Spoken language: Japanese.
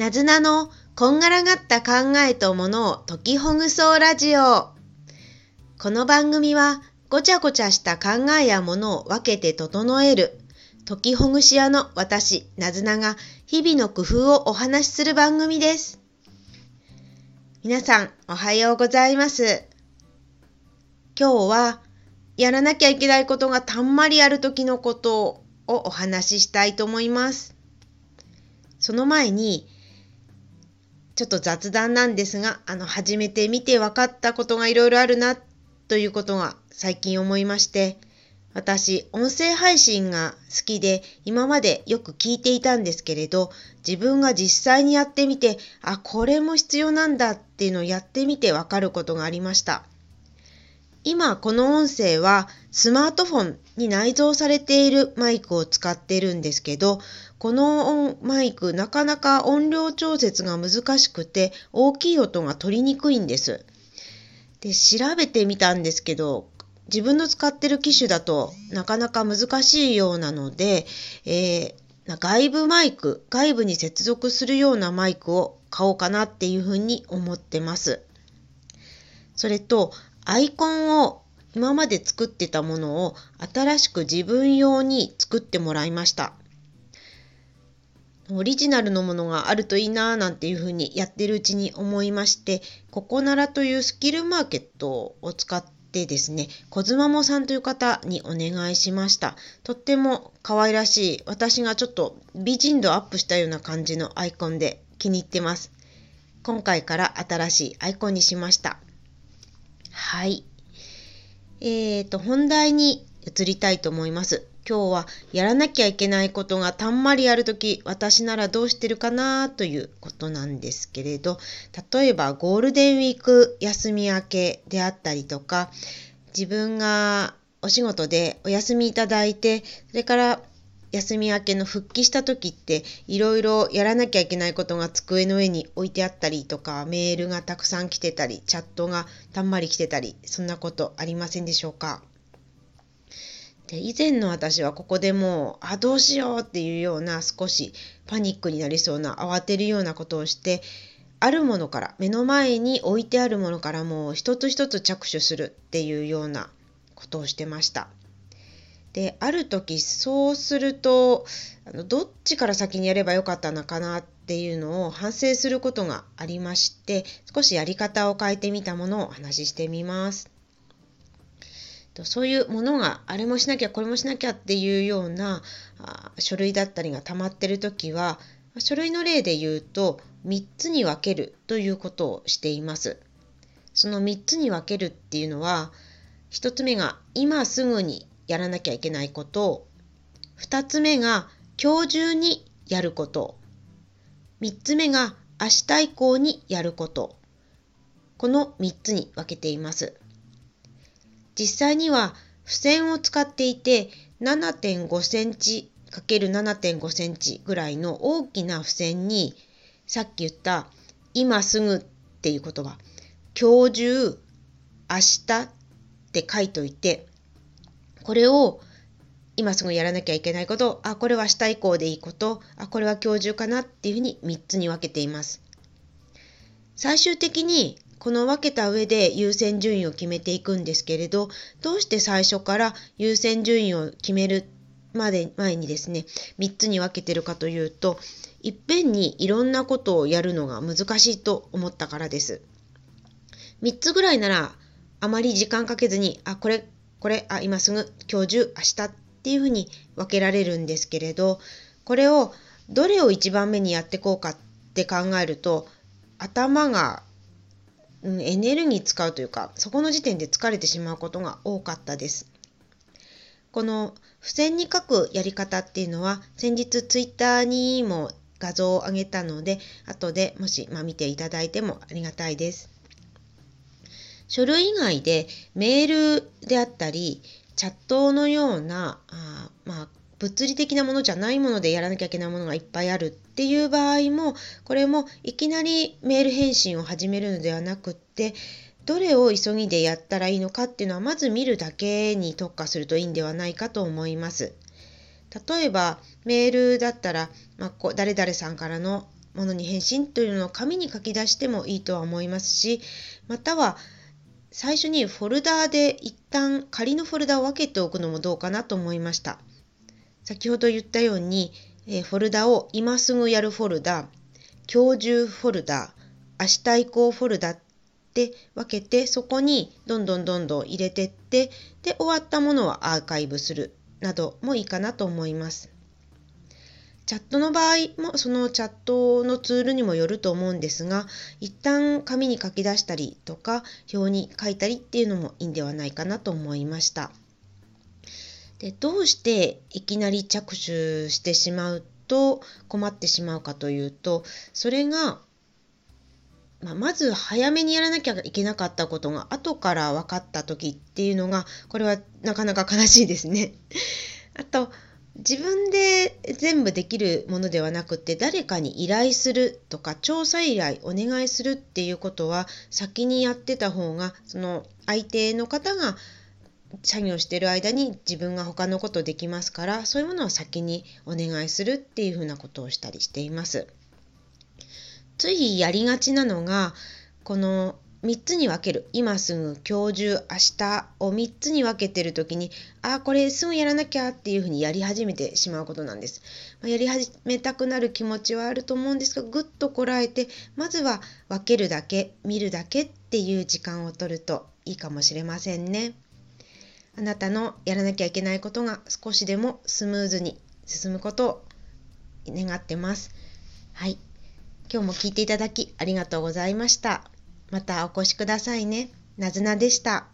なずなのこんがらがった考えとものを解きほぐそうラジオ。この番組はごちゃごちゃした考えやものを分けて整える解きほぐし屋の私、なずなが日々の工夫をお話しする番組です。皆さん、おはようございます。今日はやらなきゃいけないことがたんまりある時のことをお話ししたいと思います。その前に、ちょっと雑談なんですが、あの、初めて見て分かったことがいろいろあるな、ということが最近思いまして、私、音声配信が好きで、今までよく聞いていたんですけれど、自分が実際にやってみて、あ、これも必要なんだっていうのをやってみて分かることがありました。今この音声はスマートフォンに内蔵されているマイクを使っているんですけど、このマイクなかなか音量調節が難しくて大きい音が取りにくいんです。で、調べてみたんですけど、自分の使ってる機種だとなかなか難しいようなので、えー、外部マイク、外部に接続するようなマイクを買おうかなっていうふうに思ってます。それと、アイコンを今まで作ってたものを新しく自分用に作ってもらいました。オリジナルのものがあるといいなぁなんていうふうにやってるうちに思いまして、ココナラというスキルマーケットを使ってですね、コズマモさんという方にお願いしました。とっても可愛らしい、私がちょっと美人度アップしたような感じのアイコンで気に入ってます。今回から新しいアイコンにしました。はい。えーと、本題に移りたいと思います。今日はやらなきゃいけないことがたんまりあるとき、私ならどうしてるかなということなんですけれど、例えばゴールデンウィーク休み明けであったりとか、自分がお仕事でお休みいただいて、それから休み明けの復帰した時っていろいろやらなきゃいけないことが机の上に置いてあったりとかメールがたくさん来てたりチャットがたんまり来てたりそんなことありませんでしょうか？で以前の私はここでもうあどうしようっていうような少しパニックになりそうな慌てるようなことをしてあるものから目の前に置いてあるものからもう一つ一つ着手するっていうようなことをしてました。である時そうするとあのどっちから先にやればよかったのかなっていうのを反省することがありまして少しやり方を変えてみたものをお話ししてみます。そういうものがあれもしなきゃこれもしなきゃっていうようなあ書類だったりが溜まってる時は書類の例で言うと3つに分けるということをしています。その3つに分けるっていうのは1つ目が今すぐにやらなきゃいけないこと2つ目が今日中にやること3つ目が明日以降にやることこの3つに分けています実際には付箋を使っていて7.5センチ ×7.5 センチぐらいの大きな付箋にさっき言った今すぐっていう言葉今日中明日って書いといてこれを今すぐやらなきゃいけないこと、あ、これは明日以降でいいこと、あ、これは今日中かなっていうふうに3つに分けています。最終的にこの分けた上で優先順位を決めていくんですけれど、どうして最初から優先順位を決めるまで前にですね、3つに分けてるかというと、いっぺんにいろんなことをやるのが難しいと思ったからです。3つぐらいならあまり時間かけずに、あ、これこれ、あ、今すぐ、今日中、明日っていうふうに分けられるんですけれど、これをどれを一番目にやってこうかって考えると、頭が、うん、エネルギー使うというか、そこの時点で疲れてしまうことが多かったです。この付箋に書くやり方っていうのは、先日ツイッターにも画像を上げたので、後でもし、まあ、見ていただいてもありがたいです。書類以外でメールであったり、チャットのような、あまあ、物理的なものじゃないものでやらなきゃいけないものがいっぱいあるっていう場合も、これもいきなりメール返信を始めるのではなくって、どれを急ぎでやったらいいのかっていうのはまず見るだけに特化するといいんではないかと思います。例えばメールだったら、まあ、誰々さんからのものに返信というのを紙に書き出してもいいとは思いますしまたは最初にフォルダーで一旦仮のフォルダを分けておくのもどうかなと思いました。先ほど言ったように、えフォルダを今すぐやるフォルダ、今日中フォルダ、明日以降フォルダって分けてそこにどんどんどんどん入れてってで終わったものはアーカイブするなどもいいかなと思います。チャットの場合もそのチャットのツールにもよると思うんですが一旦紙に書き出したりとか表に書いたりっていうのもいいんではないかなと思いました。でどうしていきなり着手してしまうと困ってしまうかというとそれがまあ、まず早めにやらなきゃいけなかったことが後から分かった時っていうのがこれはなかなか悲しいですね。あと自分で全部できるものではなくて誰かに依頼するとか調査依頼お願いするっていうことは先にやってた方がその相手の方が作業してる間に自分が他のことできますからそういうものは先にお願いするっていうふうなことをしたりしています。ついやりがちなのがこの3つに分ける。今すぐ今日中明日を3つに分けてる時にああこれすぐやらなきゃっていうふうにやり始めてしまうことなんです、ま、やり始めたくなる気持ちはあると思うんですがぐっとこらえてまずは分けるだけ見るだけっていう時間を取るといいかもしれませんね。あなたのやらなきゃいけないことが少しでもスムーズに進むことを願ってますはい今日も聞いていただきありがとうございました。またお越しくださいね。なずなでした。